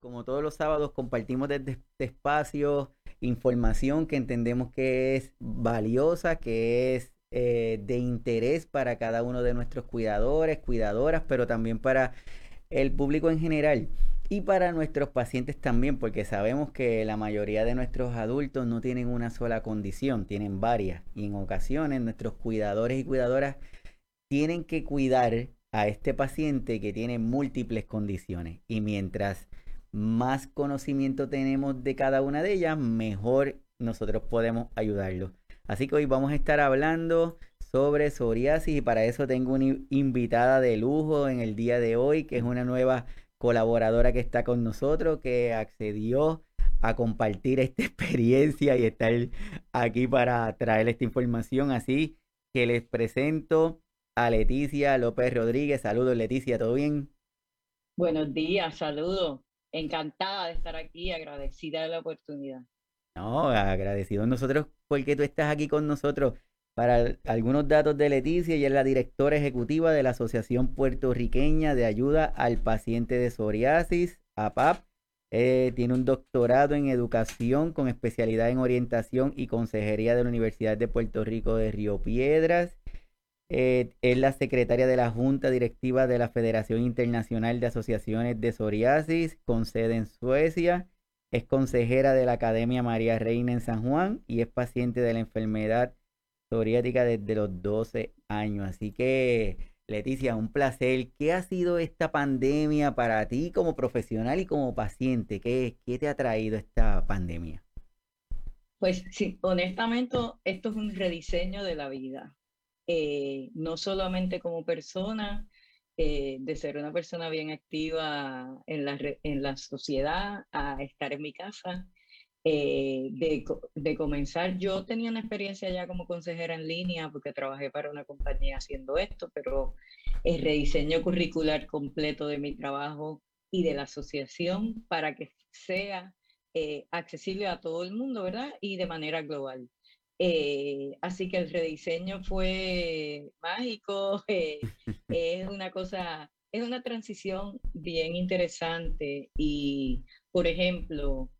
como todos los sábados, compartimos desde este espacio información que entendemos que es valiosa, que es eh, de interés para cada uno de nuestros cuidadores, cuidadoras, pero también para el público en general y para nuestros pacientes también, porque sabemos que la mayoría de nuestros adultos no tienen una sola condición, tienen varias y en ocasiones nuestros cuidadores y cuidadoras tienen que cuidar a este paciente que tiene múltiples condiciones. Y mientras más conocimiento tenemos de cada una de ellas, mejor nosotros podemos ayudarlo. Así que hoy vamos a estar hablando sobre psoriasis y para eso tengo una invitada de lujo en el día de hoy, que es una nueva colaboradora que está con nosotros, que accedió a compartir esta experiencia y estar aquí para traer esta información. Así que les presento a Leticia López Rodríguez. Saludos Leticia, ¿todo bien? Buenos días, saludos. Encantada de estar aquí, agradecida de la oportunidad. No, agradecido nosotros porque tú estás aquí con nosotros. Para algunos datos de Leticia, ella es la directora ejecutiva de la Asociación Puertorriqueña de Ayuda al Paciente de Psoriasis, APAP. Eh, tiene un doctorado en educación con especialidad en orientación y consejería de la Universidad de Puerto Rico de Río Piedras. Eh, es la secretaria de la Junta Directiva de la Federación Internacional de Asociaciones de Psoriasis, con sede en Suecia. Es consejera de la Academia María Reina en San Juan y es paciente de la enfermedad psoriática desde los 12 años. Así que, Leticia, un placer. ¿Qué ha sido esta pandemia para ti como profesional y como paciente? ¿Qué, qué te ha traído esta pandemia? Pues sí, honestamente, esto es un rediseño de la vida. Eh, no solamente como persona, eh, de ser una persona bien activa en la, en la sociedad, a estar en mi casa, eh, de, de, comenzar. Yo tenía una experiencia ya como consejera en línea porque trabajé para una compañía haciendo esto, pero el rediseño curricular completo de mi trabajo y de la asociación para que sea accesible a todo el mundo, ¿verdad? Y de manera global. Eh, así que el rediseño fue mágico, es una cosa, es una transición bien interesante y, por ejemplo,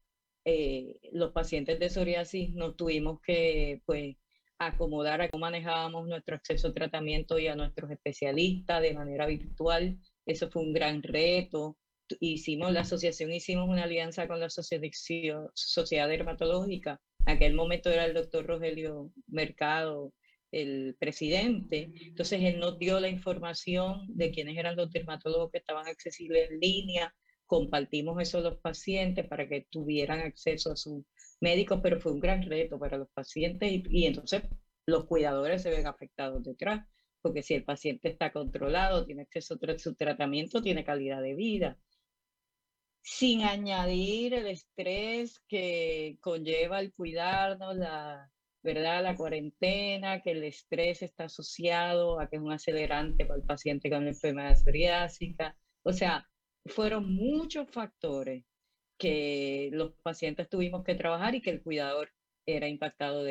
eh, los pacientes de psoriasis nos tuvimos que pues, acomodar a cómo manejábamos nuestro acceso a tratamiento y a nuestros especialistas de manera virtual. Eso fue un gran reto. Hicimos la asociación, hicimos una alianza con la Sociedad Dermatológica. En aquel momento era el doctor Rogelio Mercado el presidente. Entonces él nos dio la información de quiénes eran los dermatólogos que estaban accesibles en línea, compartimos eso a los pacientes para que tuvieran acceso a sus médicos, pero fue un gran reto para los pacientes y, entonces los cuidadores se ven afectados detrás, porque si el paciente está controlado, tiene acceso a su tratamiento, tiene calidad de vida. Sin añadir el estrés que conlleva el cuidarnos, la, ¿verdad? La cuarentena, que el estrés está asociado a que es un acelerante para el paciente con enfermedad psoriásica. O sea, fueron muchos factores que los pacientes tuvimos que trabajar y que el cuidador era impactado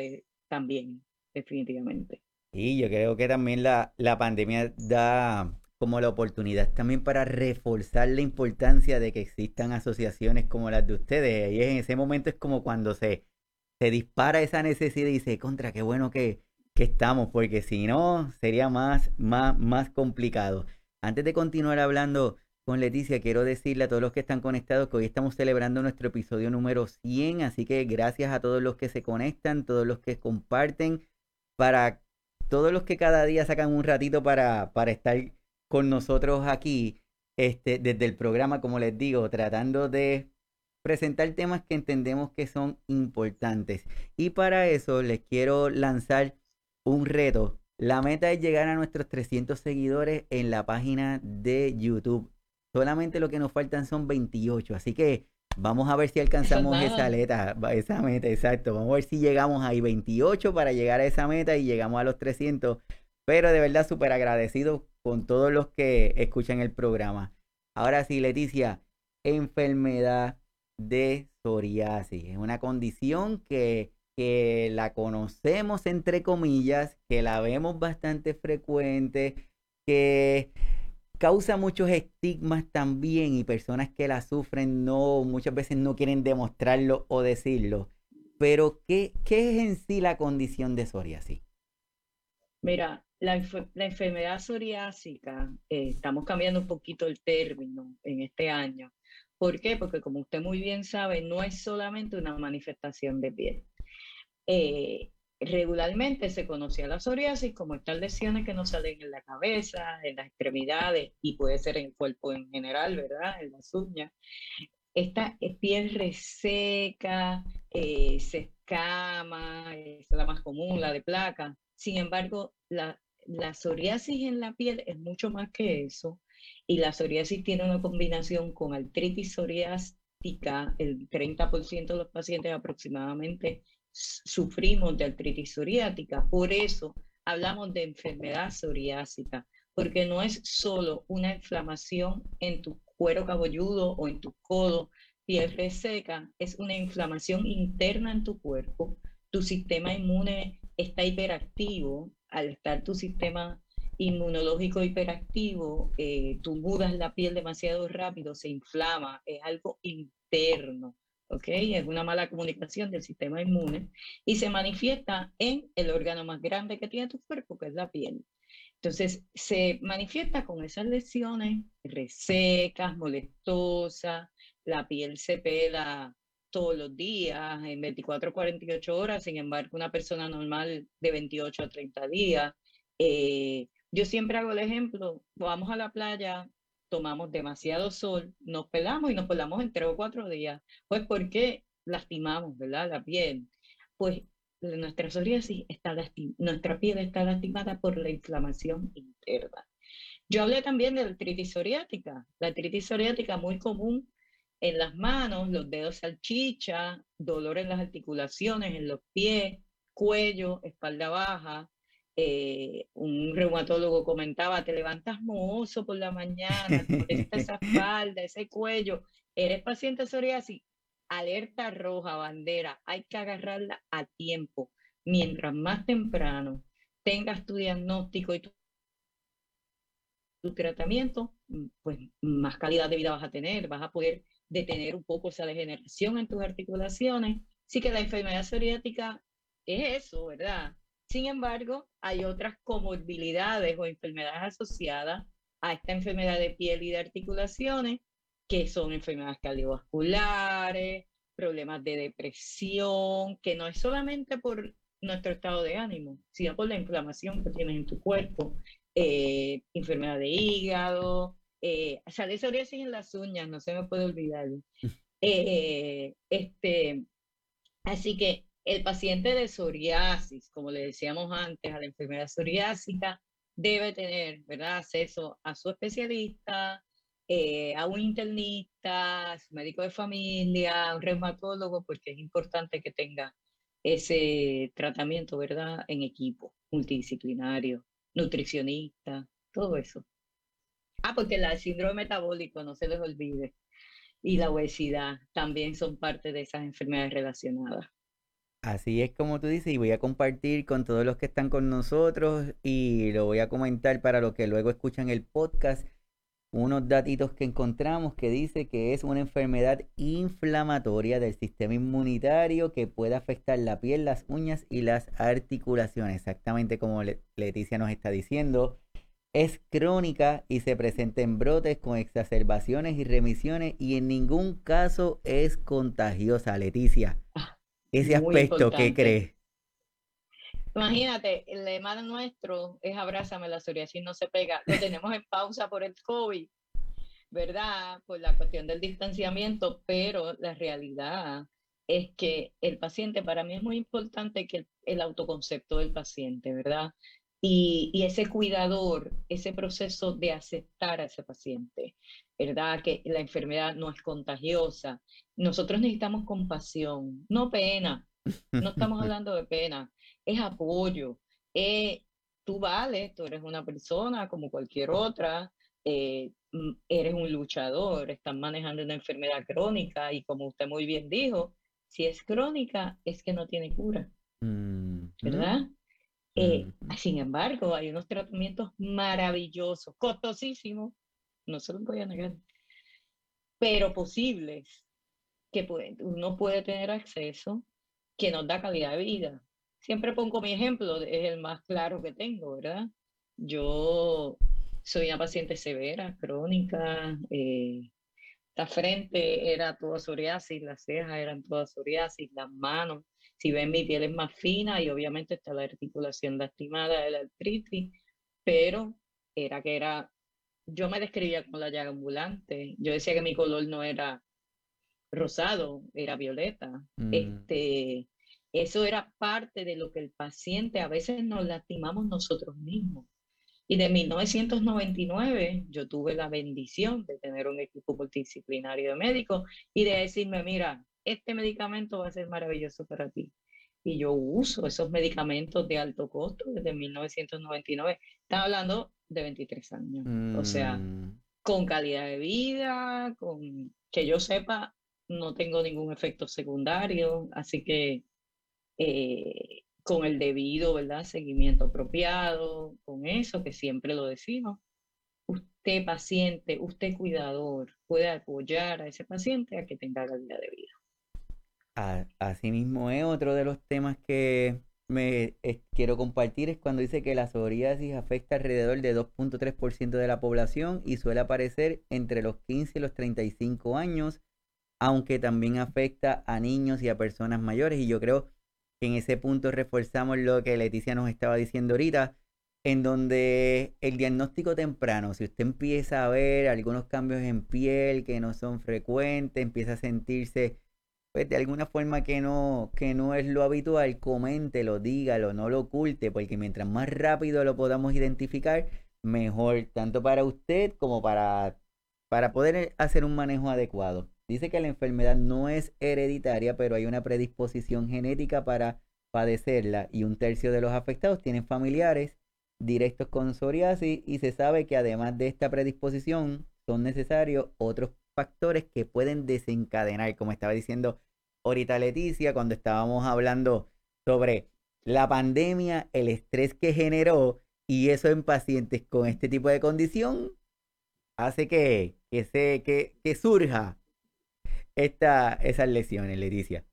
también, definitivamente. Y yo creo que también la, la pandemia da como la oportunidad también para reforzar la importancia de que existan asociaciones como las de ustedes. Y en ese momento es como cuando se, se dispara esa necesidad y dice, contra, qué bueno que, que estamos, porque si no, sería más, más, más complicado. Antes de continuar hablando con Leticia, quiero decirle a todos los que están conectados que hoy estamos celebrando nuestro episodio número 100, así que gracias a todos los que se conectan, todos los que comparten, para todos los que cada día sacan un ratito para, para estar con nosotros aquí, este, desde el programa, como les digo, tratando de presentar temas que entendemos que son importantes. Y para eso les quiero lanzar un reto. La meta es llegar a nuestros 300 seguidores en la página de YouTube. Solamente lo que nos faltan son 28. Así que vamos a ver si alcanzamos esa meta, esa meta, exacto. Vamos a ver si llegamos ahí 28 para llegar a esa meta y llegamos a los 300. Pero de verdad súper agradecido con todos los que escuchan el programa. Ahora sí, Leticia, enfermedad de psoriasis. Es una condición que, que la conocemos entre comillas, que la vemos bastante frecuente, que causa muchos estigmas también y personas que la sufren no, muchas veces no quieren demostrarlo o decirlo. Pero, ¿qué, qué es en sí la condición de psoriasis? Mira, la, enfermedad psoriásica, eh, estamos cambiando un poquito el término en este año. ¿Por qué? Porque como usted muy bien sabe, no es solamente una manifestación de piel. Eh, regularmente se conocía la psoriasis como estas lesiones que nos salen en la cabeza, en las extremidades y puede ser en el cuerpo en general, ¿verdad? En las uñas. Esta piel reseca, eh, se escama, es la más común, la de placa. Sin embargo, la, la psoriasis en la piel es mucho más que eso. Y la psoriasis tiene una combinación con artritis psoriástica. El 30% de los pacientes aproximadamente sufrimos de artritis psoriática. Por eso hablamos de enfermedad psoriásica, porque no es solo una inflamación en tu cuero cabelludo o en tu codo, piel reseca, es una inflamación interna en tu cuerpo. Tu sistema inmune está hiperactivo. Al estar tu sistema inmunológico hiperactivo, eh, tú mudas la piel demasiado rápido, se inflama, es algo interno. ¿ok? Es una mala comunicación del sistema inmune y se manifiesta en el órgano más grande que tiene tu cuerpo, que es la piel. Entonces, se manifiesta con esas lesiones resecas, molestosas, la piel se pela todos los días, en 24 48 horas, sin embargo, una persona normal de 28 a 30 días. Eh, yo siempre hago el ejemplo, vamos a la playa, tomamos demasiado sol, nos pelamos y nos pelamos en tres o cuatro días. Pues porque lastimamos, ¿verdad? La piel. Pues nuestra psoriasis está nuestra piel está lastimada por la inflamación interna. Yo hablé también de la artritis psoriática. La artritis psoriática muy común en las manos, los dedos salchicha, dolor en las articulaciones, en los pies, cuello, espalda baja, eh, un reumatólogo comentaba, te levantas mohoso por la mañana, esa espalda, ese cuello, eres paciente de psoriasis, alerta roja, bandera, hay que agarrarla a tiempo. Mientras más temprano tengas tu diagnóstico y tu, tu tratamiento, mm, pues más calidad de vida vas a tener, vas a poder detener un poco esa degeneración en tus articulaciones. Sí que la enfermedad psoriática es eso, ¿verdad? Sin embargo, hay otras comorbilidades o enfermedades asociadas a esta enfermedad de piel y de articulaciones, que son enfermedades cardiovasculares, problemas de depresión, que no es solamente por nuestro estado de ánimo, sino por la inflamación que tienes en tu cuerpo, eh, enfermedad de hígado, eh, sale psoriasis en las uñas, no se me puede olvidar. Eh, este, así que el paciente de psoriasis, como le decíamos antes, a la enfermedad psoriásica, debe tener ¿verdad? acceso a su especialista, eh, a un internista, a su médico de familia, a un reumatólogo, porque es importante que tenga ese tratamiento ¿verdad? en equipo, multidisciplinario, nutricionista, todo eso. Ah, porque el síndrome metabólico, no se les olvide, y la obesidad también son parte de esas enfermedades relacionadas. Así es como tú dices, y voy a compartir con todos los que están con nosotros y lo voy a comentar para los que luego escuchan el podcast, unos datitos que encontramos que dice que es una enfermedad inflamatoria del sistema inmunitario que puede afectar la piel, las uñas y las articulaciones, exactamente como Leticia nos está diciendo. Es crónica y se presenta en brotes con exacerbaciones y remisiones y en ningún caso es contagiosa, Leticia. Ah, ese aspecto, ¿qué crees? Imagínate, el lema nuestro es abrázame, la psoriasis no se pega. Lo tenemos en pausa por el COVID, ¿verdad? Por la cuestión del distanciamiento, pero la realidad es que el paciente, para mí es muy importante que el, autoconcepto del paciente, ¿verdad? Y, y, ese cuidador, ese proceso de aceptar a ese paciente, ¿verdad? Que la enfermedad no es contagiosa. Nosotros necesitamos compasión, no pena. No estamos hablando de pena, es apoyo. Eh, tú vales, tú eres una persona como cualquier otra, eh, mm, eres un luchador, estás manejando una enfermedad crónica y como usted muy bien dijo, si es crónica es que no tiene cura, mm, Eh, sin embargo, hay unos tratamientos maravillosos, costosísimos, no se lo voy a negar, pero posibles que uno puede tener acceso que nos da calidad de vida. Siempre pongo mi ejemplo, es el más claro que tengo, ¿verdad? Yo soy una paciente severa, crónica, eh, la frente era toda psoriasis, las cejas eran todas psoriasis, las manos, si ven mi piel es más fina y obviamente está la articulación lastimada de la artritis, pero era que era, yo me describía como la llaga ambulante, yo decía que mi color no era rosado, era violeta. Mm. Este, eso era parte de lo que el paciente, a veces nos lastimamos nosotros mismos. Y de 1999 yo tuve la bendición de tener un equipo multidisciplinario de médicos y de decirme, mira, este medicamento va a ser maravilloso para ti. Y yo uso esos medicamentos de alto costo desde 1999. Están hablando de 23 años. O sea, mm. con calidad de vida, con que yo sepa, no tengo ningún efecto secundario. Así que eh, con el debido, ¿verdad? Seguimiento apropiado, con eso que siempre lo decimos. Usted paciente, usted cuidador, puede apoyar a ese paciente a que tenga calidad de vida. Asimismo es otro de los temas que me quiero compartir es cuando dice que la psoriasis afecta alrededor de 2.3% de la población y suele aparecer entre los 15 y los 35 años, aunque también afecta a niños y a personas mayores. Y yo creo en ese punto reforzamos lo que Leticia nos estaba diciendo ahorita, en donde el diagnóstico temprano, si usted empieza a ver algunos cambios en piel que no son frecuentes, empieza a sentirse pues de alguna forma que no, que no es lo habitual, coméntelo, dígalo, no lo oculte, porque mientras más rápido lo podamos identificar, mejor, tanto para usted como para, para poder hacer un manejo adecuado. Dice que la enfermedad no es hereditaria, pero hay una predisposición genética para padecerla y un tercio de los afectados tienen familiares directos con psoriasis y se sabe que además de esta predisposición son necesarios otros factores que pueden desencadenar, como estaba diciendo ahorita Leticia cuando estábamos hablando sobre la pandemia, el estrés que generó y eso en pacientes con este tipo de condición hace que, que, se, que, que surja esta, esas lesiones, Leticia?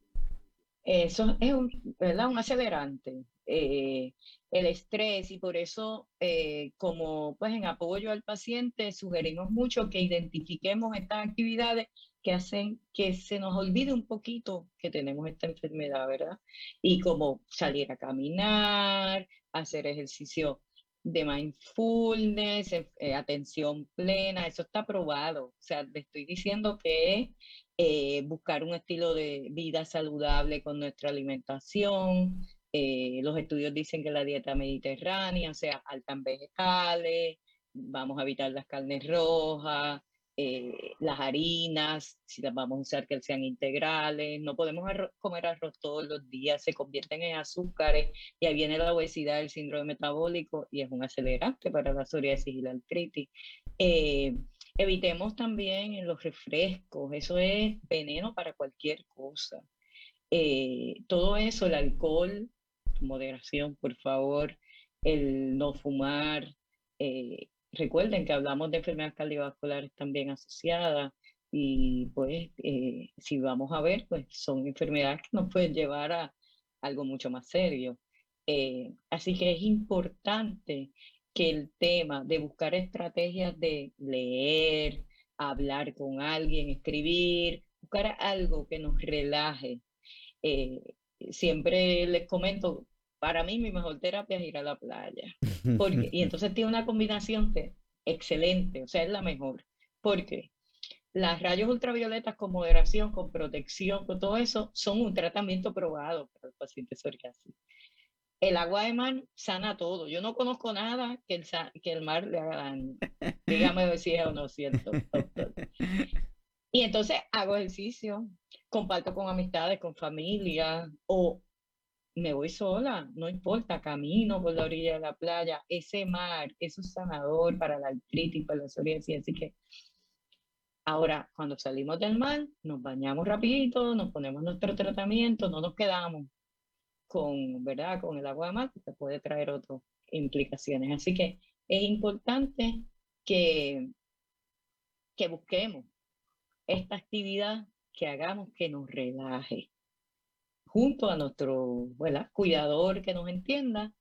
Eso es un, ¿verdad? un acelerante, eh, el estrés, y por eso, eh, como pues en apoyo al paciente, sugerimos mucho que identifiquemos estas actividades que hacen que se nos olvide un poquito que tenemos esta enfermedad, ¿verdad? Y como salir a caminar, hacer ejercicio de mindfulness, eh, atención plena, eso está probado. O sea, te estoy diciendo que eh, buscar un estilo de vida saludable con nuestra alimentación. Eh, los estudios dicen que la dieta mediterránea, o sea, alta en vegetales, vamos a evitar las carnes rojas, eh, las harinas, si las vamos a usar que sean integrales, no podemos comer arroz todos los días, se convierten en azúcares y ahí viene la obesidad, el síndrome metabólico y es un acelerante para la psoriasis y la artritis. Evitemos también los refrescos, eso es veneno para cualquier cosa. Eh, todo eso, el alcohol, moderación, por favor, el no fumar. Eh, recuerden que hablamos de enfermedades cardiovasculares también asociadas y pues eh, si vamos a ver, pues son enfermedades que nos pueden llevar a algo mucho más serio. así que es importante que el tema de buscar estrategias de leer, hablar con alguien, escribir, buscar algo que nos relaje. Eh, siempre les comento, para mí mi mejor terapia es ir a la playa. Porque, y entonces tiene una combinación que, excelente, o sea, es la mejor. Porque las rayos ultravioletas con moderación, con protección, con todo eso, son un tratamiento probado para el paciente psoriásico el agua de mar sana todo. Yo no conozco nada que el, que el mar le haga daño. Dígame si es o no cierto, Y entonces hago ejercicio, comparto con amistades, con familia, o me voy sola, no importa, camino por la orilla de la playa. Ese mar, eso es sanador para la artritis, para la psoriasis. Así que ahora, cuando salimos del mar, nos bañamos rapidito, nos ponemos nuestro tratamiento, no nos quedamos con, ¿verdad? con el agua de mar, que puede traer otras implicaciones. Así que es importante que que busquemos esta actividad que hagamos que nos relaje, junto a nuestro cuidador que nos entienda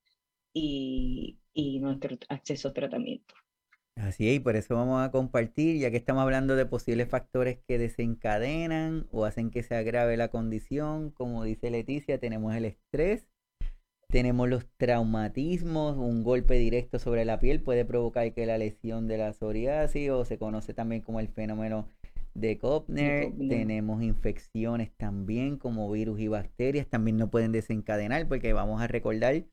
y, y nuestro acceso a tratamiento. Así es, y por eso vamos a compartir, ya que estamos hablando de posibles factores que desencadenan o hacen que se agrave la condición, como dice Leticia, tenemos el estrés, tenemos los traumatismos, un golpe directo sobre la piel puede provocar que la lesión de la psoriasis o se conoce también como el fenómeno de Kopner, tenemos infecciones también como virus y bacterias, también no pueden desencadenar porque vamos a recordar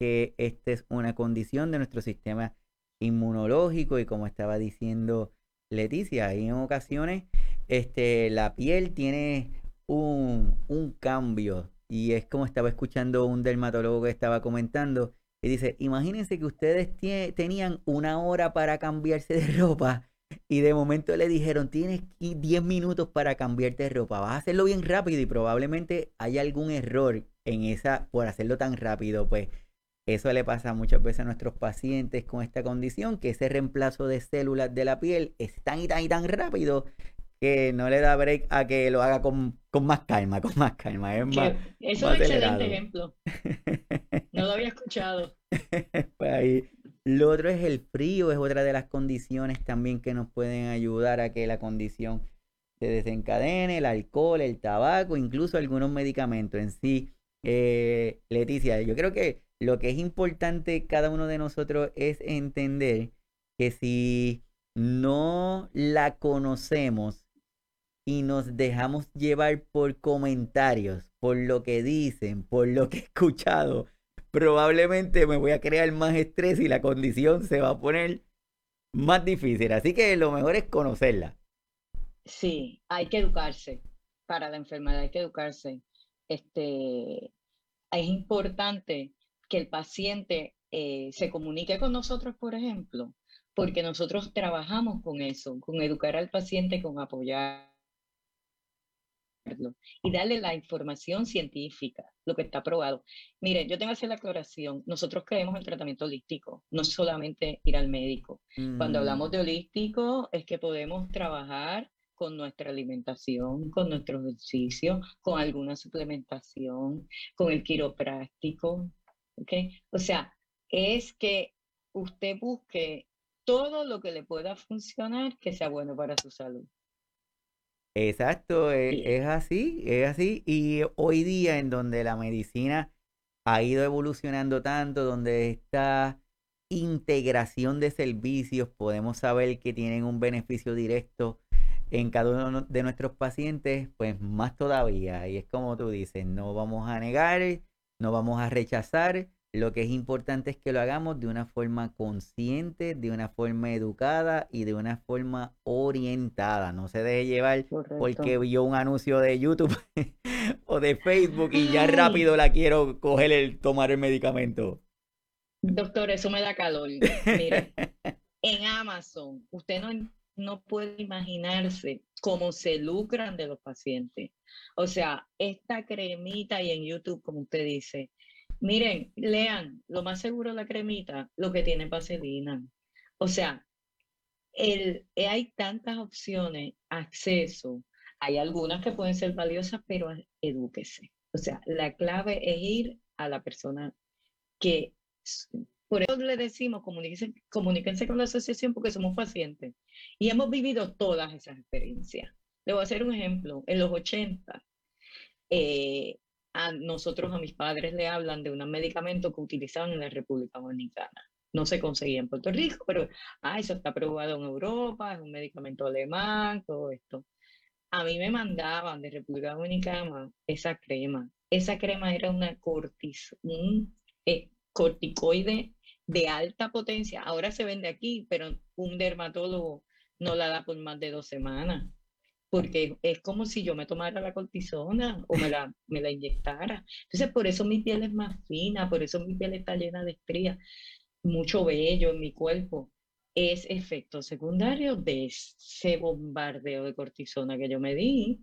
que esta es una condición de nuestro sistema inmunológico y como estaba diciendo Leticia, ahí en ocasiones este, la piel tiene un, un cambio y es como estaba escuchando un dermatólogo que estaba comentando y dice, imagínense que ustedes tenían una hora para cambiarse de ropa y de momento le dijeron, tienes 10 minutos para cambiarte de ropa, vas a hacerlo bien rápido y probablemente hay algún error en esa, por hacerlo tan rápido, pues eso le pasa muchas veces a nuestros pacientes con esta condición, que ese reemplazo de células de la piel es tan y tan y tan rápido que no le da break a que lo haga con, más calma, con más calma. Es más, es un excelente ejemplo. No lo había escuchado. pues ahí. Lo otro es el frío, es otra de las condiciones también que nos pueden ayudar a que la condición se desencadene, el alcohol, el tabaco, incluso algunos medicamentos en sí. Eh, Leticia, yo creo que lo que es importante cada uno de nosotros es entender que si no la conocemos y nos dejamos llevar por comentarios, por lo que dicen, por lo que he escuchado, probablemente me voy a crear más estrés y la condición se va a poner más difícil. Así que lo mejor es conocerla. Sí, hay que educarse para la enfermedad, hay que educarse. Este, es importante que el paciente eh, se comunique con nosotros, por ejemplo, porque nosotros trabajamos con eso, con educar al paciente, con apoyarlo y darle la información científica, lo que está probado. Mire, yo tengo que hacer la aclaración, nosotros creemos en el tratamiento holístico, no solamente ir al médico. Cuando hablamos de holístico es que podemos trabajar con nuestra alimentación, con nuestro ejercicio, con alguna suplementación, con el quiropráctico, o sea, es que usted busque todo lo que le pueda funcionar que sea bueno para su salud. Exacto, e, es, así, es así. Y hoy día en donde la medicina ha ido evolucionando tanto, donde esta integración de servicios podemos saber que tienen un beneficio directo en cada uno de nuestros pacientes, pues más todavía. Y es como tú dices, no vamos a negar no vamos a rechazar. Lo que es importante es que lo hagamos de una forma consciente, de una forma educada y de una forma orientada. No se deje llevar porque vio un anuncio de YouTube o de Facebook y ya rápido la quiero coger el tomar el medicamento. Doctor, eso me da calor. Mire, en Amazon, usted no, no puede imaginarse cómo se lucran de los pacientes. O sea, esta cremita y en YouTube, como usted dice, miren, lean, lo más seguro la cremita, lo que tiene vaselina. O sea, el, hay tantas opciones, acceso, hay algunas que pueden ser valiosas, pero edúquese. O sea, la clave es ir a la persona que, por eso le decimos, comuníquense, comuníquense con la asociación porque somos pacientes y hemos vivido todas esas experiencias. Le voy a hacer un ejemplo. En los 80, eh, nosotros, a mis padres, le hablan de un medicamento que utilizaban en la República Dominicana. No se conseguía en Puerto Rico, pero ah, eso está aprobado en Europa, es un medicamento alemán, todo esto. A mí me mandaban de República Dominicana esa crema. Esa crema era una cortis, un eh, corticoide de alta potencia. Ahora se vende aquí, pero un dermatólogo no la da por más de dos semanas porque es como si yo me tomara la cortisona o me la, me la inyectara. Entonces, por eso mi piel es más fina, por eso mi piel está llena de estrías, mucho vello en mi cuerpo. Es efecto secundario de ese bombardeo de cortisona que yo me di,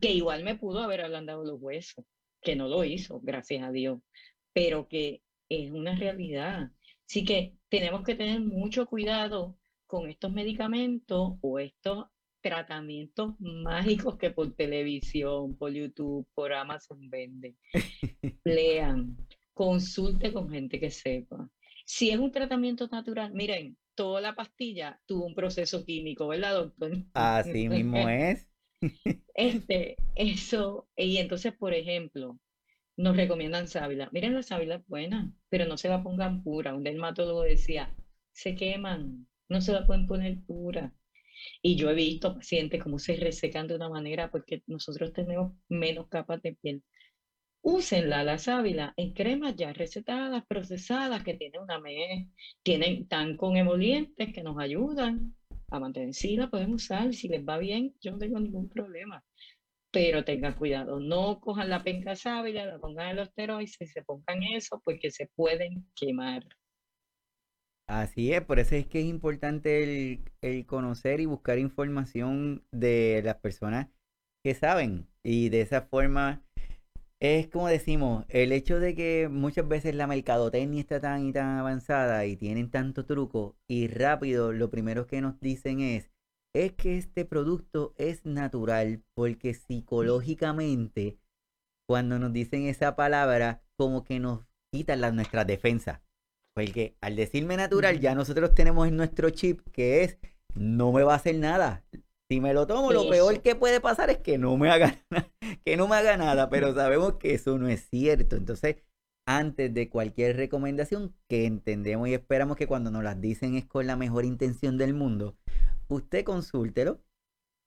que igual me pudo haber ablandado los huesos, que no lo hizo, gracias a Dios, pero que es una realidad. Así que tenemos que tener mucho cuidado con estos medicamentos o estos tratamientos mágicos que por televisión, por YouTube, por Amazon venden. Lean, consulte con gente que sepa. Si es un tratamiento natural, miren, toda la pastilla tuvo un proceso químico, ¿verdad, doctor? Así mismo es. Este, eso, y entonces, por ejemplo, nos recomiendan sábila. Miren, la sábila es buena, pero no se la pongan pura. Un dermatólogo decía, se queman, no se la pueden poner pura. Y yo he visto pacientes como se resecan de una manera porque nosotros tenemos menos capas de piel. Úsenla, la sábila, en cremas ya recetadas, procesadas, que tienen una mes, tienen tan con emolientes que nos ayudan a mantener. Sí, la podemos usar, si les va bien, yo no tengo ningún problema. Pero tengan cuidado, no cojan la penca sábila, la pongan en los esteroides se pongan eso porque se pueden quemar. Así es, por eso es que es importante el, conocer y buscar información de las personas que saben. Y de esa forma, es como decimos, el hecho de que muchas veces la mercadotecnia está tan y tan avanzada y tienen tanto truco y rápido, lo primero que nos dicen es, es que este producto es natural porque psicológicamente, cuando nos dicen esa palabra, como que nos quitan la, nuestras defensas. Porque al decirme natural, ya nosotros tenemos en nuestro chip que es, no me va a hacer nada. Si me lo tomo, lo peor que puede pasar es que no me haga que no me haga nada, pero sabemos que eso no es cierto. Entonces, antes de cualquier recomendación que entendemos y esperamos que cuando nos las dicen es con la mejor intención del mundo, usted consúltelo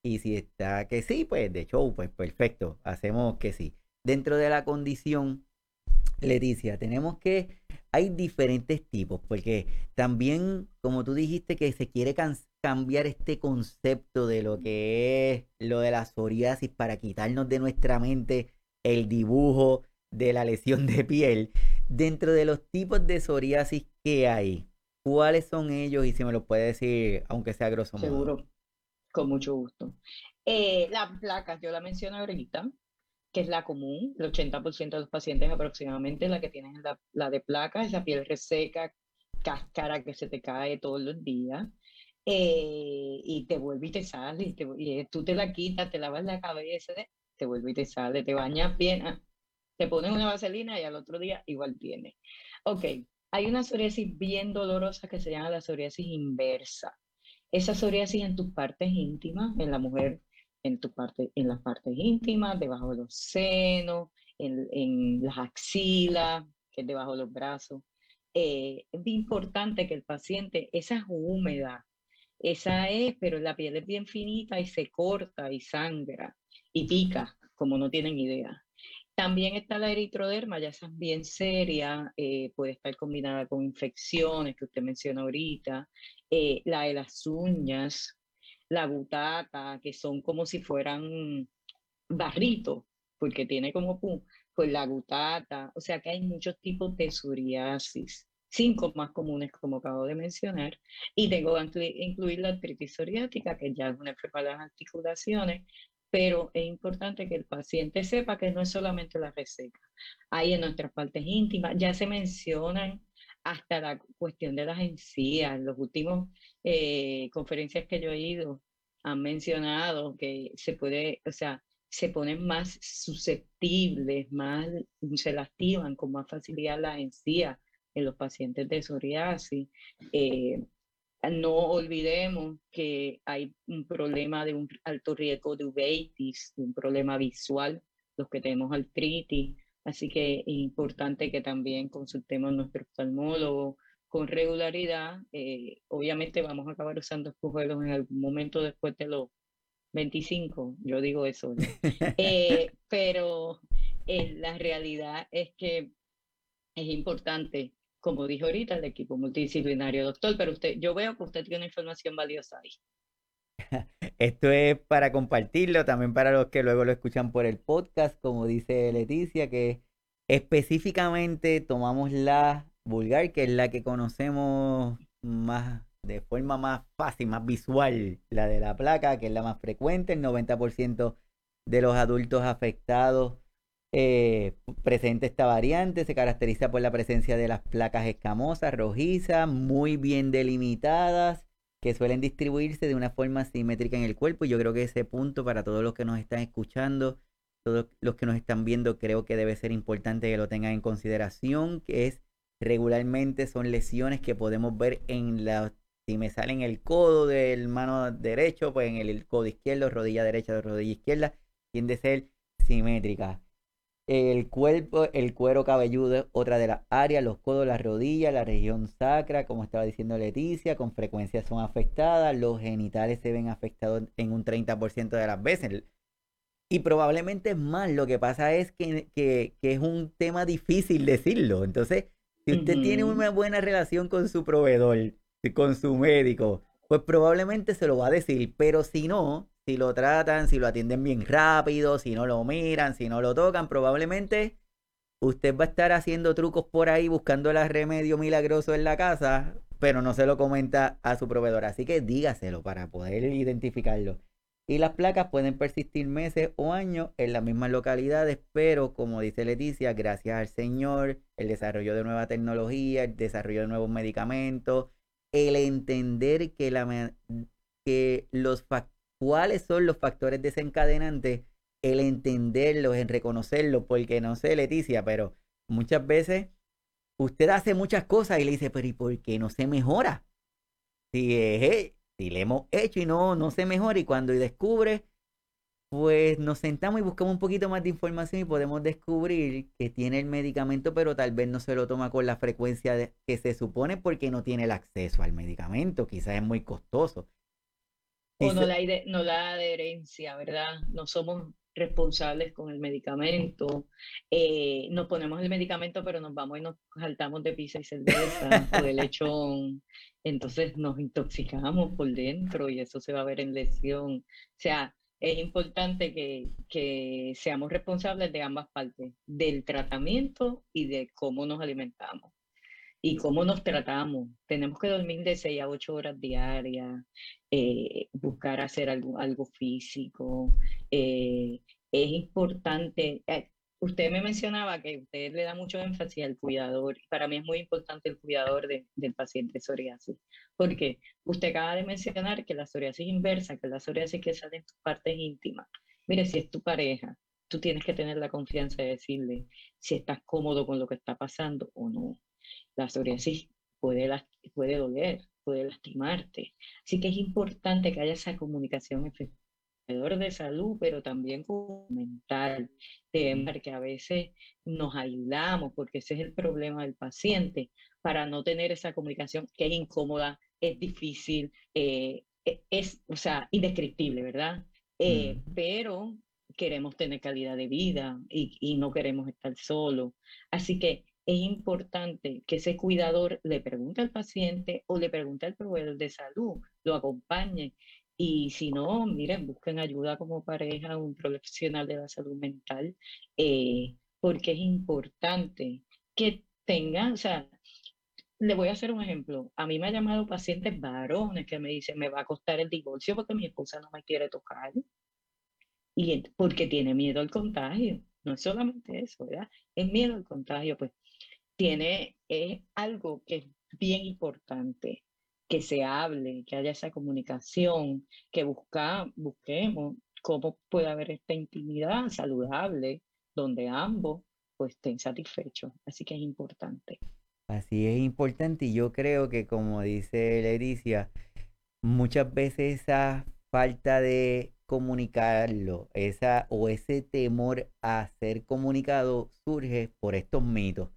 y si está que sí, pues de hecho, pues perfecto, hacemos que sí. Dentro de la condición, Leticia, tenemos que hay diferentes tipos, porque también, como tú dijiste, que se quiere cambiar este concepto de lo que es lo de la psoriasis para quitarnos de nuestra mente el dibujo de la lesión de piel. Dentro de los tipos de psoriasis que hay, ¿cuáles son ellos? Y si me lo puede decir, aunque sea grosso modo. Seguro, con mucho gusto. Eh, las placas, yo la menciono ahorita, que es la común, el 80% de los pacientes aproximadamente, la que tienen la, la de placa, esa piel reseca, cáscara que se te cae todos los días, eh, y te vuelve y te sale, y, te, y, tú te la quitas, te lavas la cabeza, te vuelve y te sale, te bañas bien, ah, te pones una vaselina y al otro día igual tiene. Ok, hay una psoriasis bien dolorosa que se llama la psoriasis inversa. Esa psoriasis en tus partes íntimas, en la mujer en, tu parte, en las partes íntimas, debajo de los senos, en, en las axilas, que es debajo de los brazos. Eh, es importante que el paciente, esa es húmeda, esa es, pero la piel es bien finita y se corta y sangra y pica, como no tienen idea. También está la eritroderma, ya esa es bien seria, eh, puede estar combinada con infecciones que usted menciona ahorita, eh, la de las uñas, la butata, que son como si fueran barritos, porque tiene como pues la gutata, o sea que hay muchos tipos de psoriasis, cinco más comunes como acabo de mencionar, y tengo que incluir la artritis psoriática, que ya es una enfermedad de articulaciones, pero es importante que el paciente sepa que no es solamente la reseca, hay en nuestras partes íntimas, ya se mencionan hasta la cuestión de las encías. En los últimos eh, conferencias que yo he ido han mencionado que se puede, o sea, se ponen más susceptibles, más, se lastiman con más facilidad las encías en los pacientes de psoriasis. Eh, no olvidemos que hay un problema de un alto riesgo de uveitis, un problema visual, los que tenemos artritis, Así que es importante que también consultemos a nuestro oftalmólogo con regularidad. Eh, obviamente vamos a acabar usando espejuelos en algún momento después de los 25, yo digo eso. Eh, pero eh, la realidad es que es importante, como dijo ahorita, el equipo multidisciplinario. Doctor, pero usted, yo veo que usted tiene información valiosa ahí. Esto es para compartirlo, también para los que luego lo escuchan por el podcast, como dice Leticia, que específicamente tomamos la vulgar, que es la que conocemos más de forma más fácil, más visual, la de la placa, que es la más frecuente, el 90% de los adultos afectados eh, presenta esta variante, se caracteriza por la presencia de las placas escamosas, rojizas, muy bien delimitadas, que suelen distribuirse de una forma simétrica en el cuerpo. Y yo creo que ese punto para todos los que nos están escuchando, todos los que nos están viendo, creo que debe ser importante que lo tengan en consideración, que es regularmente son lesiones que podemos ver en la si me sale en el codo del mano derecho, pues en el codo izquierdo, rodilla derecha, rodilla izquierda, tiende a ser simétrica. El cuerpo, el cuero cabelludo, otra de las áreas, los codos, las rodillas, la región sacra, como estaba diciendo Leticia, con frecuencia son afectadas. Los genitales se ven afectados en un 30% de las veces. Y probablemente es más, lo que pasa es que, que, que es un tema difícil decirlo. Entonces, si usted tiene una buena relación con su proveedor, con su médico, pues probablemente se lo va a decir, pero si no, si lo tratan, si lo atienden bien rápido, si no lo miran, si no lo tocan, probablemente usted va a estar haciendo trucos por ahí buscando el remedio milagroso en la casa, pero no se lo comenta a su proveedor. Así que dígaselo para poder identificarlo. Y las placas pueden persistir meses o años en las mismas localidades, pero como dice Leticia, gracias al Señor, el desarrollo de nueva tecnología, el desarrollo de nuevos medicamentos, el entender que, la, que los cuáles son los factores desencadenantes, el entenderlos, en reconocerlos, porque no sé, Leticia, pero muchas veces usted hace muchas cosas y le dice, pero ¿y por qué no se mejora? Si, le hemos hecho y no, no se mejora y cuando descubre, pues nos sentamos y buscamos un poquito más de información y podemos descubrir que tiene el medicamento, pero tal vez no se lo toma con la frecuencia que se supone porque no tiene el acceso al medicamento, quizás es muy costoso. O no la, no la adherencia, ¿verdad? No somos responsables con el medicamento. Eh, nos ponemos el medicamento, pero nos vamos y nos saltamos de pizza y cerveza o de lechón. Entonces nos intoxicamos por dentro y eso se va a ver en lesión. O sea, es importante que, que, seamos responsables de ambas partes, del tratamiento y de cómo nos alimentamos y cómo nos tratamos. Tenemos que dormir de 6 a 8 horas diarias, eh, buscar hacer algo, algo físico. Eh, es importante, eh, usted me mencionaba que usted le da mucho énfasis al cuidador. Para mí es muy importante el cuidador del paciente psoriasis. Porque usted acaba de mencionar que la psoriasis inversa, que la psoriasis que sale en tus partes íntimas. Mire, si es tu pareja, tú tienes que tener la confianza de decirle si estás cómodo con lo que está pasando o no. La psoriasis puede, puede doler, puede lastimarte. Así que es importante que haya esa comunicación efectiva de salud, pero también mental, de que a veces nos ayudamos, porque ese es el problema del paciente, para no tener esa comunicación que es incómoda, es difícil, eh, e, es, o sea, indescriptible, ¿verdad? Eh, mm. Pero queremos tener calidad de vida y, y no queremos estar solos. Así que es importante que ese cuidador le pregunte al paciente o le pregunte al proveedor de salud, lo acompañe y si no, miren, busquen ayuda como pareja, un profesional de la salud mental, eh, porque es importante que tengan, o sea, le voy a hacer un ejemplo. A mí me han llamado pacientes varones que me dicen, me va a costar el divorcio porque mi esposa no me quiere tocar. Y porque tiene miedo al contagio. No es solamente eso, ¿verdad? Es miedo al contagio, pues tiene, es algo que es bien importante que se hable, que haya esa comunicación, que busca, busquemos cómo puede haber esta intimidad saludable donde ambos pues estén satisfechos. Así que es importante. Así es importante y yo creo que como dice Leticia, muchas veces esa falta de comunicarlo, esa o ese temor a ser comunicado surge por estos mitos,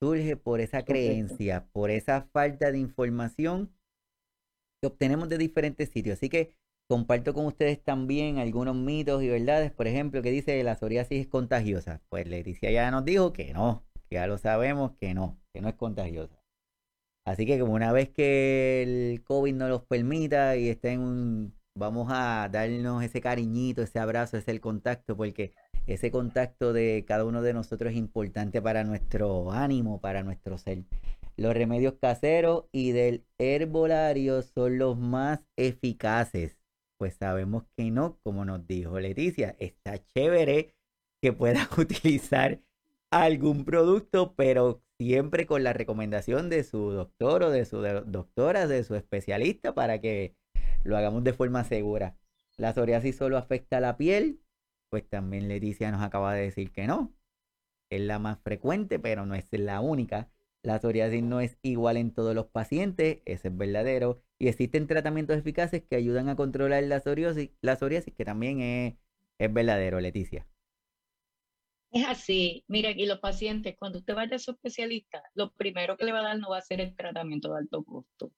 surge por esa creencia, por esa falta de información que obtenemos de diferentes sitios. Así que comparto con ustedes también algunos mitos y verdades, por ejemplo, que dice que la psoriasis es contagiosa. Pues Leticia ya nos dijo que no, que ya lo sabemos que no, que no es contagiosa. Así que como una vez que el COVID no los permita y estén un, vamos a darnos ese cariñito, ese abrazo, ese el contacto, porque ese contacto de cada uno de nosotros es importante para nuestro ánimo, para nuestro ser. Los remedios caseros y del herbolario son los más eficaces. Pues sabemos que no, como nos dijo Leticia, está chévere que puedas utilizar algún producto, pero siempre con la recomendación de su doctor o de su doctora, de su especialista, para que lo hagamos de forma segura. La psoriasis solo afecta a la piel, pues también Leticia nos acaba de decir que no. Es la más frecuente, pero no es la única. La psoriasis no es igual en todos los pacientes, ese es verdadero. Y existen tratamientos eficaces que ayudan a controlar la psoriasis, la psoriasis que también es, es verdadero, Leticia. Es así. Mira, y los pacientes, cuando usted vaya a su especialista, lo primero que le va a dar no va a ser el tratamiento de alto costo,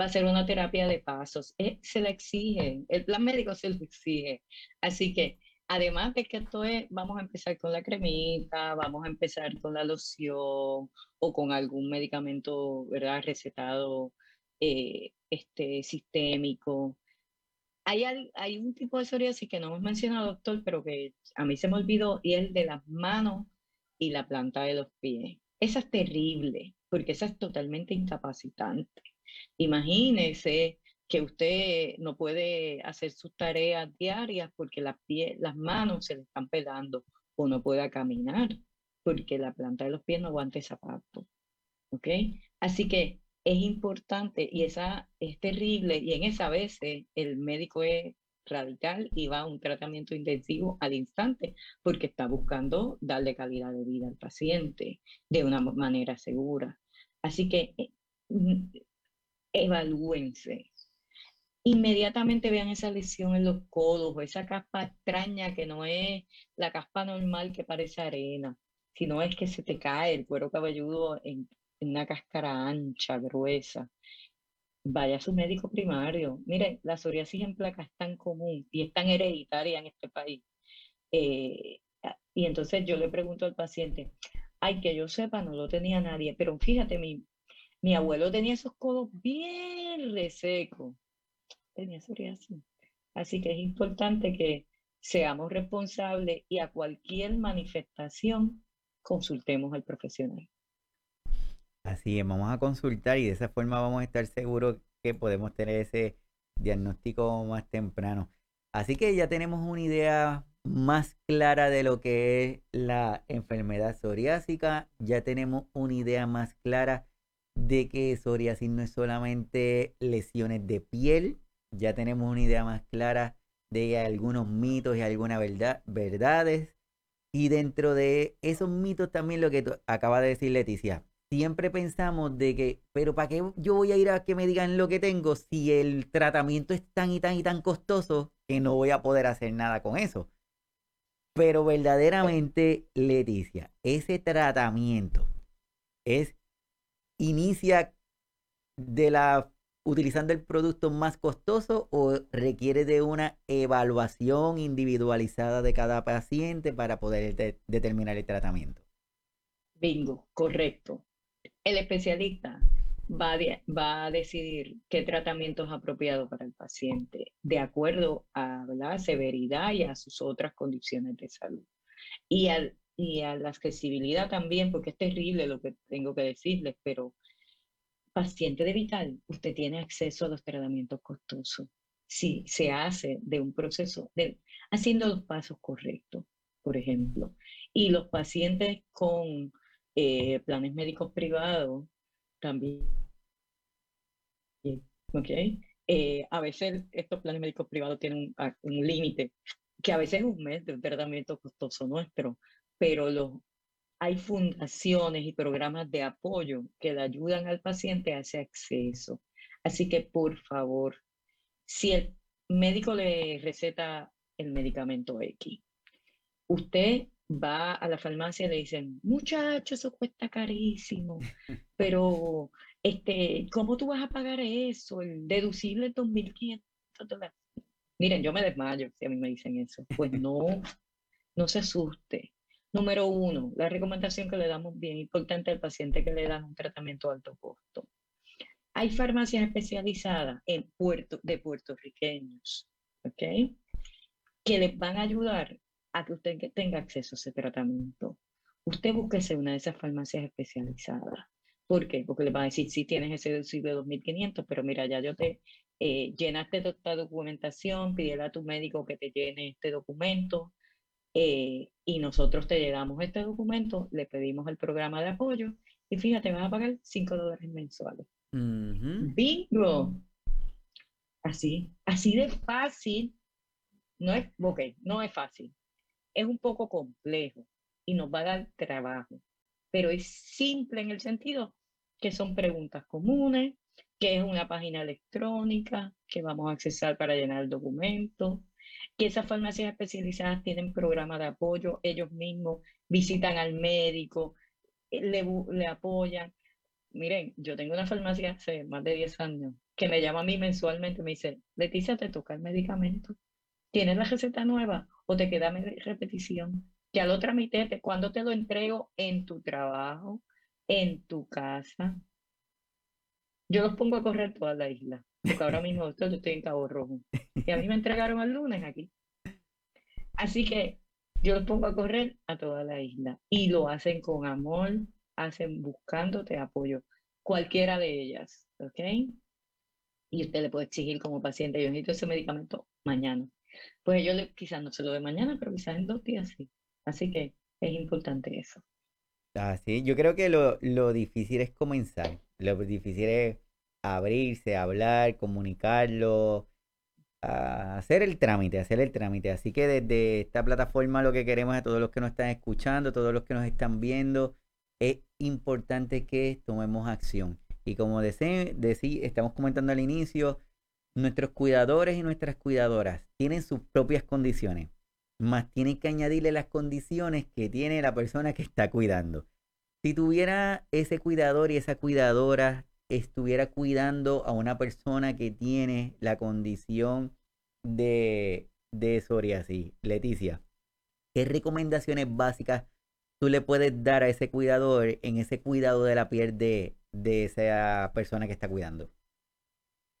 va a ser una terapia de pasos. Eh, se la exige, el plan médico se lo exige. Así que, además de que esto es, vamos a empezar con la cremita, vamos a empezar con la loción o con algún medicamento, ¿verdad? Recetado eh, este, sistémico hay, un tipo de psoriasis que no hemos mencionado, doctor, pero que a mí se me olvidó, y es el de las manos y la planta de los pies. Esa es terrible, porque esa es totalmente incapacitante. Imagínese que usted no puede hacer sus tareas diarias porque las, pies, las manos se le están pelando o no pueda caminar porque la planta de los pies no aguanta zapato. ¿Ok? Así que es importante y esa es terrible y en esa vez el médico es radical y va a un tratamiento intensivo al instante porque está buscando darle calidad de vida al paciente de una manera segura. Así que eh, evalúense. Inmediatamente vean esa lesión en los codos o esa caspa extraña que no es la caspa normal que parece arena, sino es que se te cae el cuero cabelludo en, una cáscara ancha, gruesa, vaya a su médico primario. Mire, la psoriasis en placa es tan común y es tan hereditaria en este país. Eh, y entonces yo le pregunto al paciente, ay, que yo sepa, no lo tenía nadie, pero fíjate, mi, mi abuelo tenía esos codos bien resecos. Tenía psoriasis. Así que es importante que seamos responsables y a cualquier manifestación consultemos al profesional. Así es, vamos a consultar y de esa forma vamos a estar seguros que podemos tener ese diagnóstico más temprano. Así que ya tenemos una idea más clara de lo que es la enfermedad psoriásica, ya tenemos una idea más clara de que psoriasis no es solamente lesiones de piel, ya tenemos una idea más clara de algunos mitos y algunas verdad, verdades. Y dentro de esos mitos también lo que acaba de decir Leticia, siempre pensamos de que, pero ¿para qué yo voy a ir a que me digan lo que tengo si el tratamiento es tan y tan y tan costoso que no voy a poder hacer nada con eso? Pero verdaderamente, Leticia, ese tratamiento es inicia de la utilizando el producto más costoso o requiere de una evaluación individualizada de cada paciente para poder determinar el tratamiento. Bingo, correcto el especialista va a, va a decidir qué tratamiento es apropiado para el paciente de acuerdo a la severidad y a sus otras condiciones de salud. Y, y a la accesibilidad también, porque es terrible lo que tengo que decirles, pero paciente de vital, usted tiene acceso a los tratamientos costosos si se hace de un proceso, de, haciendo los pasos correctos, por ejemplo. Y los pacientes con eh, planes médicos privados también. Okay. Eh, a veces estos planes médicos privados tienen un, límite, que a veces es un mes de un tratamiento costoso nuestro, pero los, hay fundaciones y programas de apoyo que le ayudan al paciente a ese acceso. Así que, por favor, si el médico le receta el medicamento X, usted va a la farmacia y le dicen, muchacho, eso cuesta carísimo, pero este, ¿cómo tú vas a pagar eso? El deducible es 2.500 dólares. Miren, yo me desmayo si a mí me dicen eso. Pues no, no se asuste. Número uno, la recomendación que le damos bien importante al paciente que le dan un tratamiento de alto costo. Hay farmacias especializadas en puerto, de puertorriqueños, ¿ok? Que les van a ayudar a que usted tenga acceso a ese tratamiento. Usted búsquese una de esas farmacias especializadas. ¿Por qué? Porque le va a decir, si tienes ese deducible de 2.500, pero mira, ya yo te eh, llenaste esta documentación, pídele a tu médico que te llene este documento eh, y nosotros te llegamos este documento, le pedimos el programa de apoyo y fíjate, vas a pagar 5 dólares mensuales. Bingo. Así, así de fácil. No es, ok, no es fácil. Es un poco complejo y nos va a dar trabajo, pero es simple en el sentido que son preguntas comunes, que es una página electrónica que vamos a accesar para llenar el documento, que esas farmacias especializadas tienen programas de apoyo, ellos mismos visitan al médico, eh, le, apoyan. Miren, yo tengo una farmacia hace más de 10 años que me llama a mí mensualmente y me dice, Leticia, ¿te toca el medicamento? ¿Tienes la receta nueva o te queda repetición? Ya lo tramité, ¿cuándo te lo entrego? En tu trabajo, en tu casa. Yo los pongo a correr toda la isla, porque ahora mismo estoy en Cabo Rojo. Y a mí me entregaron el lunes aquí. Así que yo los pongo a correr a toda la isla. Y lo hacen con amor, hacen buscándote apoyo. Cualquiera de ellas, ¿ok? Y usted le puede exigir como paciente, yo necesito ese medicamento mañana. Pues yo le, quizás no se lo dé mañana, pero quizás en dos días sí. Así que es importante eso. Ah, sí, yo creo que lo, lo difícil es comenzar. Lo difícil es abrirse, hablar, comunicarlo, hacer el trámite, hacer el trámite. Así que desde esta plataforma lo que queremos a todos los que nos están escuchando, todos los que nos están viendo, es importante que tomemos acción. Y como decía, estamos comentando al inicio, nuestros cuidadores y nuestras cuidadoras tienen sus propias condiciones, más tienen que añadirle las condiciones que tiene la persona que está cuidando. Si tuviera ese cuidador y esa cuidadora estuviera cuidando a una persona que tiene la condición de, de psoriasis, Leticia, ¿qué recomendaciones básicas tú le puedes dar a ese cuidador en ese cuidado de la piel de, de esa persona que está cuidando?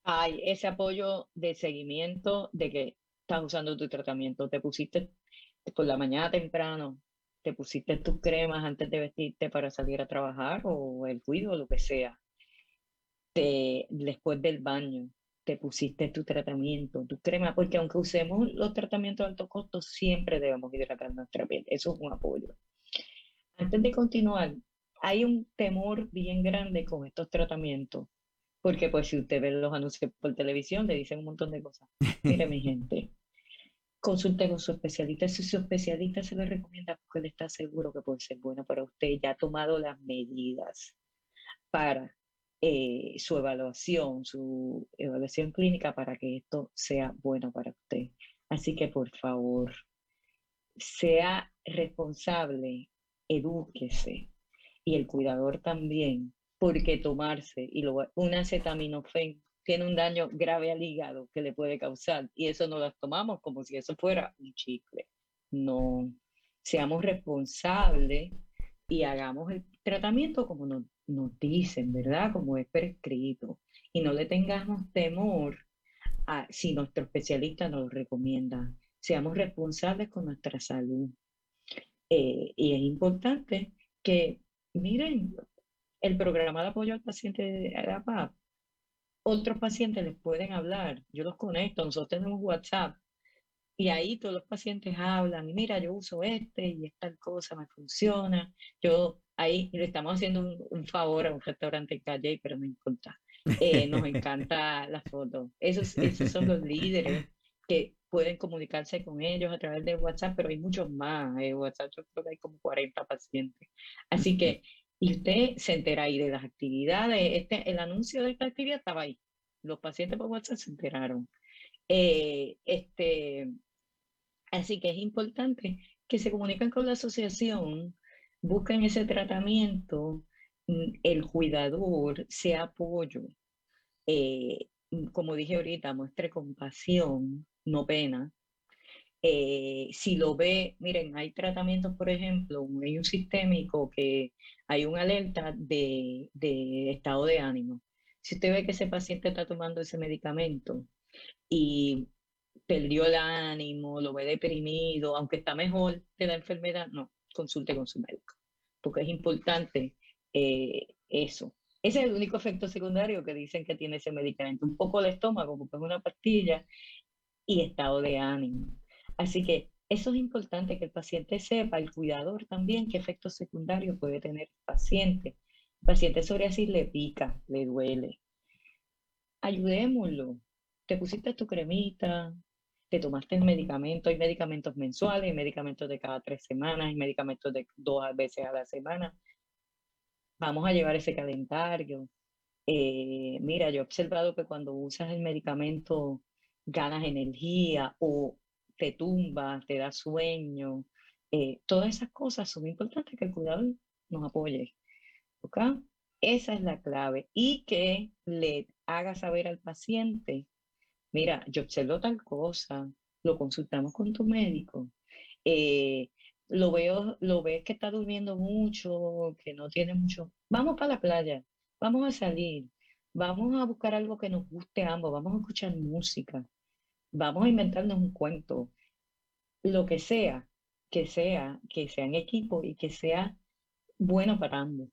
Hay ese apoyo de seguimiento de que estás usando tu tratamiento. Te pusiste por la mañana temprano, te pusiste tus cremas antes de vestirte para salir a trabajar o el cuido lo que sea. Te, después del baño, te pusiste tu tratamiento, tu crema, porque aunque usemos los tratamientos de alto costo, siempre debemos hidratar nuestra piel. Eso es un apoyo. Antes de continuar, hay un temor bien grande con estos tratamientos, porque pues si usted ve los anuncios por televisión, le dicen un montón de cosas. Mire, mi gente, consulte con su especialista. Si su especialista se le recomienda porque él está seguro que puede ser bueno para usted, ya ha tomado las medidas para eh, su evaluación, su evaluación clínica para que esto sea bueno para usted. Así que por favor, sea responsable, edúquese y el cuidador también, porque tomarse y lo, un acetaminofén tiene un daño grave al hígado que le puede causar y eso no lo tomamos como si eso fuera un chicle. No, seamos responsables y hagamos el tratamiento como nos, nos dicen, ¿verdad? Como es prescrito. Y no le tengamos temor a, si nuestro especialista nos lo recomienda. Seamos responsables con nuestra salud. Eh, y es importante que, miren, el programa de apoyo al paciente de otros pacientes les pueden hablar. Yo los conecto, nosotros tenemos WhatsApp y ahí todos los pacientes hablan, mira, yo uso este y esta cosa me funciona. Yo ahí le estamos haciendo un, favor a un restaurante en calle, pero no importa. Eh, nos encanta la foto. Esos, esos son los líderes que pueden comunicarse con ellos a través de WhatsApp, pero hay muchos más. En WhatsApp yo creo que hay como 40 pacientes. Así que y usted se entera ahí de las actividades. Este, el anuncio de esta actividad estaba ahí. Los pacientes por WhatsApp se enteraron. Eh, este, así que es importante que se comuniquen con la asociación, busquen ese tratamiento, mm, el cuidador, sea apoyo. Eh, como dije ahorita, muestre compasión, no pena, eh, si lo ve, miren, hay tratamientos, por ejemplo, hay un sistémico que hay una alerta de, de, estado de ánimo. Si usted ve que ese paciente está tomando ese medicamento y perdió el ánimo, lo ve deprimido, aunque está mejor de la enfermedad, no, consulte con su médico, porque es importante eh, eso. Ese es el único efecto secundario que dicen que tiene ese medicamento, un poco de estómago, porque es una pastilla, y estado de ánimo. Así que eso es importante que el paciente sepa, el cuidador también, qué efectos secundarios puede tener el paciente El paciente psoriasis le pica, le duele. Ayudémoslo. Te pusiste tu cremita, te tomaste el medicamento, hay medicamentos mensuales, hay medicamentos de cada tres semanas, hay medicamentos de dos veces a la semana. Vamos a llevar ese calendario. Eh, mira, yo he observado que cuando usas el medicamento ganas energía o te tumbas, te da sueño. Eh, todas esas cosas son importantes que el cuidador nos apoye. ¿Ok? Esa es la clave. Y que le haga saber al paciente mira, yo observo tal cosa, lo consultamos con tu médico, eh, lo veo, lo ves que está durmiendo mucho, que no tiene mucho, vamos para la playa, vamos a salir, vamos a buscar algo que nos guste a ambos, vamos a escuchar música, vamos a inventarnos un cuento, lo que sea, que sea, que sea en equipo y que sea bueno para ambos.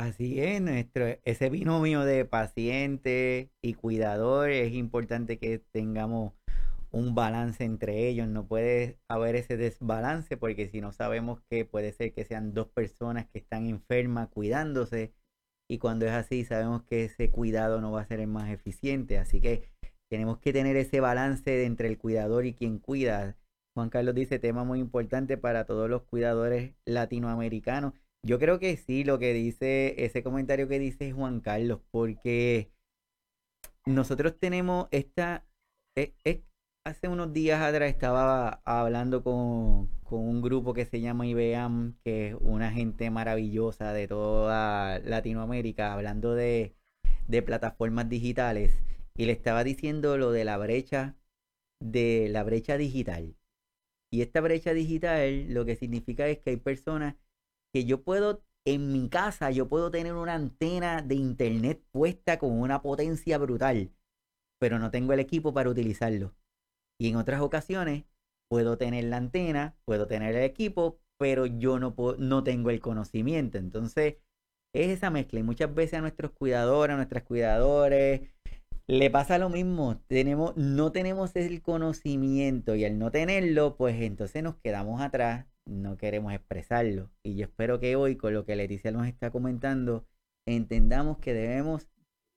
Así es, nuestro, ese binomio de paciente y cuidador es importante que tengamos un balance entre ellos. No puede haber ese desbalance porque si no sabemos que puede ser que sean dos personas que están enfermas cuidándose y cuando es así sabemos que ese cuidado no va a ser el más eficiente. Así que tenemos que tener ese balance entre el cuidador y quien cuida. Juan Carlos dice tema muy importante para todos los cuidadores latinoamericanos yo creo que sí, lo que dice, ese comentario que dice Juan Carlos, porque nosotros tenemos esta, e, e, hace unos días atrás estaba hablando con, un grupo que se llama IBEAM, que es una gente maravillosa de toda Latinoamérica, hablando de, de plataformas digitales, y le estaba diciendo lo de la brecha, de la brecha digital. Y esta brecha digital lo que significa es que hay personas que yo puedo, en mi casa, yo puedo tener una antena de internet puesta con una potencia brutal, pero no tengo el equipo para utilizarlo. Y en otras ocasiones puedo tener la antena, puedo tener el equipo, pero yo no, puedo, no tengo el conocimiento. Entonces, es esa mezcla. Y muchas veces a nuestros cuidadores, a nuestras cuidadores, le pasa lo mismo. Tenemos, no tenemos el conocimiento y al no tenerlo, pues entonces nos quedamos atrás, no queremos expresarlo. Y yo espero que hoy, con lo que Leticia nos está comentando, entendamos que debemos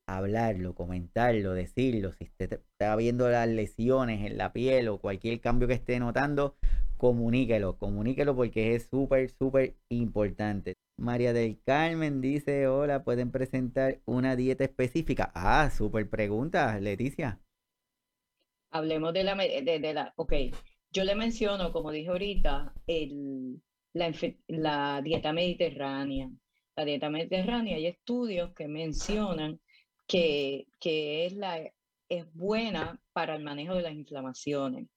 hablarlo, comentarlo, decirlo. Si usted está viendo las lesiones en la piel o cualquier cambio que esté notando, comuníquelo, comuníquelo porque es súper, súper importante. María del Carmen dice, hola, ¿pueden presentar una dieta específica? Ah, súper pregunta, Leticia. Hablemos de la, de, de la, ok, yo le menciono, como dije ahorita, la, dieta mediterránea. La dieta mediterránea, hay estudios que mencionan que, es, la, es buena para el manejo de las inflamaciones.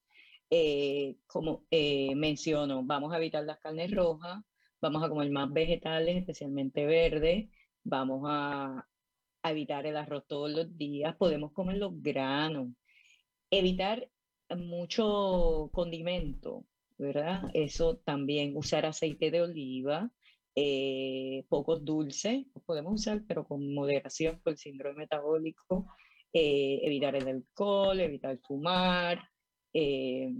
Eh, como eh, menciono, vamos a evitar las carnes rojas, vamos a comer más vegetales, especialmente verdes, vamos a, a evitar el arroz todos los días, podemos comer los granos, evitar mucho condimento, ¿verdad? Eso también, usar aceite de oliva, eh, pocos dulces, podemos usar, pero con moderación por el síndrome metabólico, eh, evitar el alcohol, evitar fumar. Eh,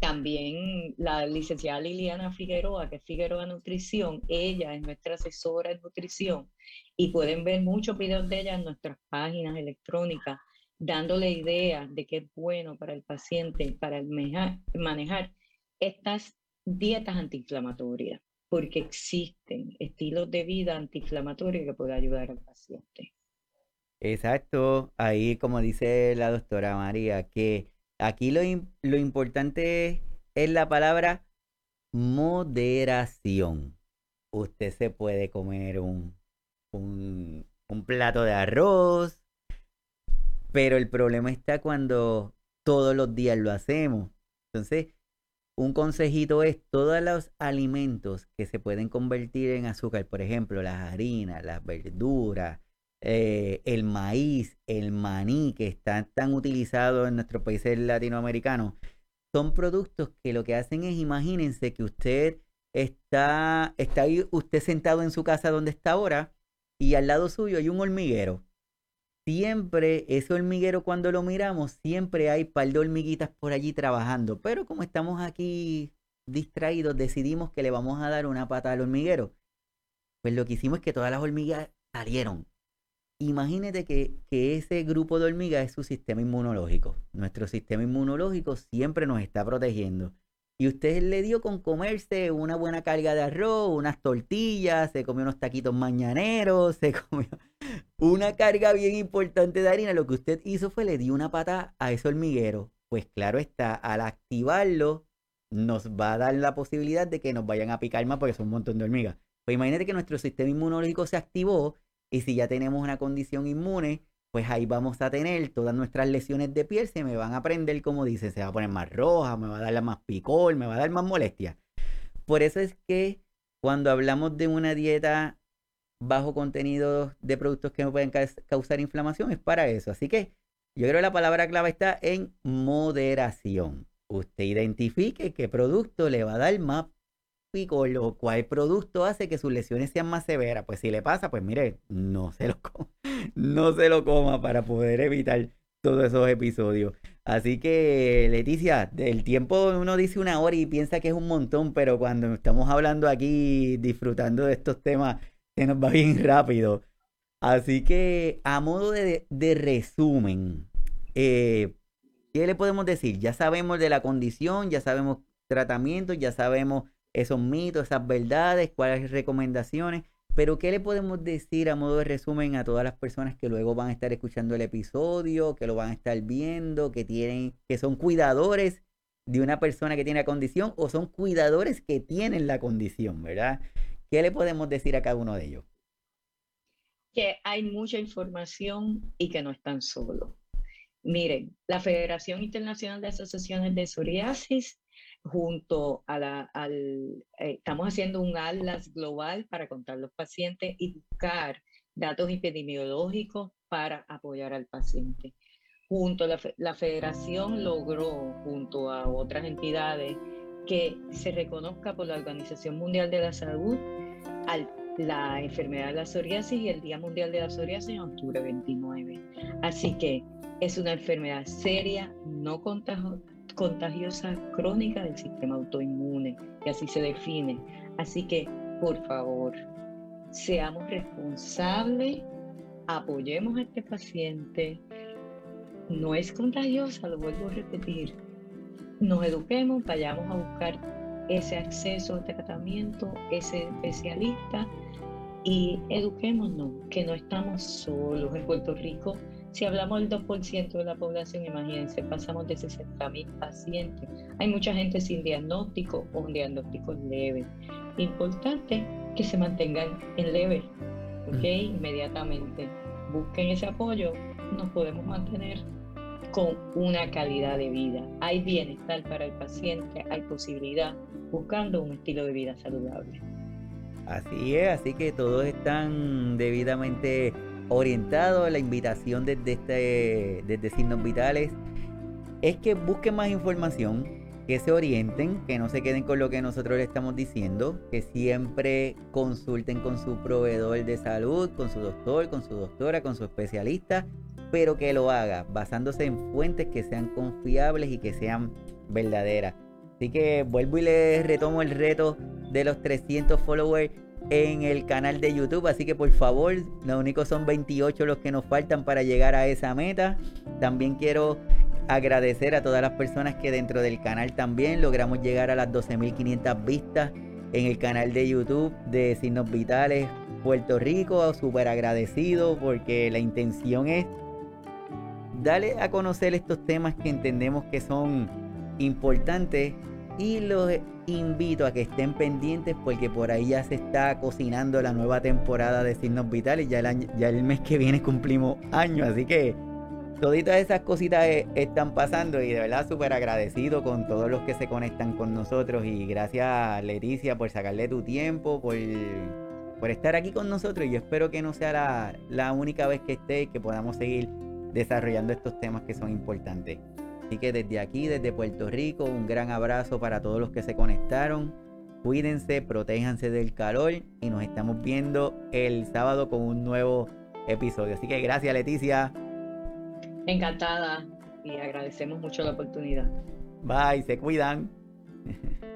también la licenciada Liliana Figueroa, que es Figueroa Nutrición, ella es nuestra asesora en nutrición y pueden ver muchos videos de ella en nuestras páginas electrónicas dándole ideas de qué es bueno para el paciente, para manejar, estas dietas antiinflamatorias, porque existen estilos de vida antiinflamatorios que pueden ayudar al paciente. Exacto, ahí como dice la doctora María, que aquí lo, lo importante es la palabra moderación. Usted se puede comer un, un, un plato de arroz, pero el problema está cuando todos los días lo hacemos. Entonces, un consejito es todos los alimentos que se pueden convertir en azúcar, por ejemplo, las harinas, las verduras, eh, el maíz, el maní, que están tan utilizados en nuestros países latinoamericanos, son productos que lo que hacen es, imagínense que usted está, está ahí, usted sentado en su casa donde está ahora, y al lado suyo hay un hormiguero siempre ese hormiguero cuando lo miramos, siempre hay par de hormiguitas por allí trabajando. Pero como estamos aquí distraídos, decidimos que le vamos a dar una pata al hormiguero. pues lo que hicimos es que todas las hormigas salieron. Imagínate que, que ese grupo de hormigas es su sistema inmunológico. Nuestro sistema inmunológico siempre nos está protegiendo. Y usted le dio con comerse una buena carga de arroz, unas tortillas, se comió unos taquitos mañaneros, se comió una carga bien importante de harina. Lo que usted hizo fue le dio una pata a ese hormiguero. Pues claro está, al activarlo, nos va a dar la posibilidad de que nos vayan a picar más porque son un montón de hormigas. Pues imagínate que nuestro sistema inmunológico se activó y si ya tenemos una condición inmune, pues ahí vamos a tener todas nuestras lesiones de piel, se me van a prender, como dice, se va a poner más roja, me va a dar más picor, me va a dar más molestia. Por eso es que cuando hablamos de una dieta bajo contenido de productos que no pueden causar inflamación, es para eso. Así que yo creo que la palabra clave está en moderación. Usted identifique qué producto le va a dar más picor o cuál producto hace que sus lesiones sean más severas. Pues si le pasa, pues mire, no se lo coma, no se lo coma para poder evitar todos esos episodios. Así que, Leticia, del tiempo uno dice una hora y piensa que es un montón, pero cuando estamos hablando aquí, disfrutando de estos temas, se nos va bien rápido. Así que, a modo de, resumen, eh, ¿qué le podemos decir? Ya sabemos de la condición, ya sabemos tratamientos, ya sabemos esos mitos, esas verdades, cuáles recomendaciones. Pero, ¿qué le podemos decir a modo de resumen a todas las personas que luego van a estar escuchando el episodio, que lo van a estar viendo, que tienen, que son cuidadores de una persona que tiene la condición o son cuidadores que tienen la condición, ¿verdad? ¿Qué le podemos decir a cada uno de ellos? Que hay mucha información y que no están solos. Miren, la Federación Internacional de Asociaciones de Psoriasis junto a la, al, eh, estamos haciendo un atlas global para contar los pacientes y buscar datos epidemiológicos para apoyar al paciente. Junto a la, la federación logró, junto a otras entidades, que se reconozca por la Organización Mundial de la Salud al, la enfermedad de la psoriasis y el Día Mundial de la Psoriasis en octubre 29. Así que es una enfermedad seria, no contagiosa contagiosa crónica del sistema autoinmune, y así se define. Así que, por favor, seamos responsables, apoyemos a este paciente. No es contagiosa, lo vuelvo a repetir. Nos eduquemos, vayamos a buscar ese acceso a tratamiento, ese especialista y eduquémonos que no estamos solos en Puerto Rico si hablamos del 2% de la población, imagínense, pasamos de 60.000 pacientes. Hay mucha gente sin diagnóstico o un diagnóstico leve. Importante que se mantengan en leve, ¿ok? Inmediatamente. Busquen ese apoyo, nos podemos mantener con una calidad de vida. Hay bienestar para el paciente, hay posibilidad buscando un estilo de vida saludable. Así es, así que todos están debidamente orientado, la invitación desde, este, desde Signos Vitales es que busquen más información, que se orienten, que no se queden con lo que nosotros le estamos diciendo, que siempre consulten con su proveedor de salud, con su doctor, con su doctora, con su especialista, pero que lo haga basándose en fuentes que sean confiables y que sean verdaderas. Así que vuelvo y les retomo el reto de los 300 followers en el canal de YouTube. Así que por favor, lo único son 28 los que nos faltan para llegar a esa meta. También quiero agradecer a todas las personas que dentro del canal también logramos llegar a las 12.500 vistas en el canal de YouTube de Signos Vitales Puerto Rico. Súper agradecido porque la intención es darle a conocer estos temas que entendemos que son importantes y los invito a que estén pendientes porque por ahí ya se está cocinando la nueva temporada de Signos Vitales. Ya el, ya el mes que viene cumplimos años, así que toditas esas cositas e, están pasando y de verdad súper agradecido con todos los que se conectan con nosotros y gracias Leticia por sacarle tu tiempo, por, por estar aquí con nosotros y yo espero que no sea la, la única vez que esté y que podamos seguir desarrollando estos temas que son importantes. Así que desde aquí, desde Puerto Rico, un gran abrazo para todos los que se conectaron. Cuídense, protéjanse del calor y nos estamos viendo el sábado con un nuevo episodio. Así que gracias Leticia. Encantada y agradecemos mucho la oportunidad. Bye, se cuidan.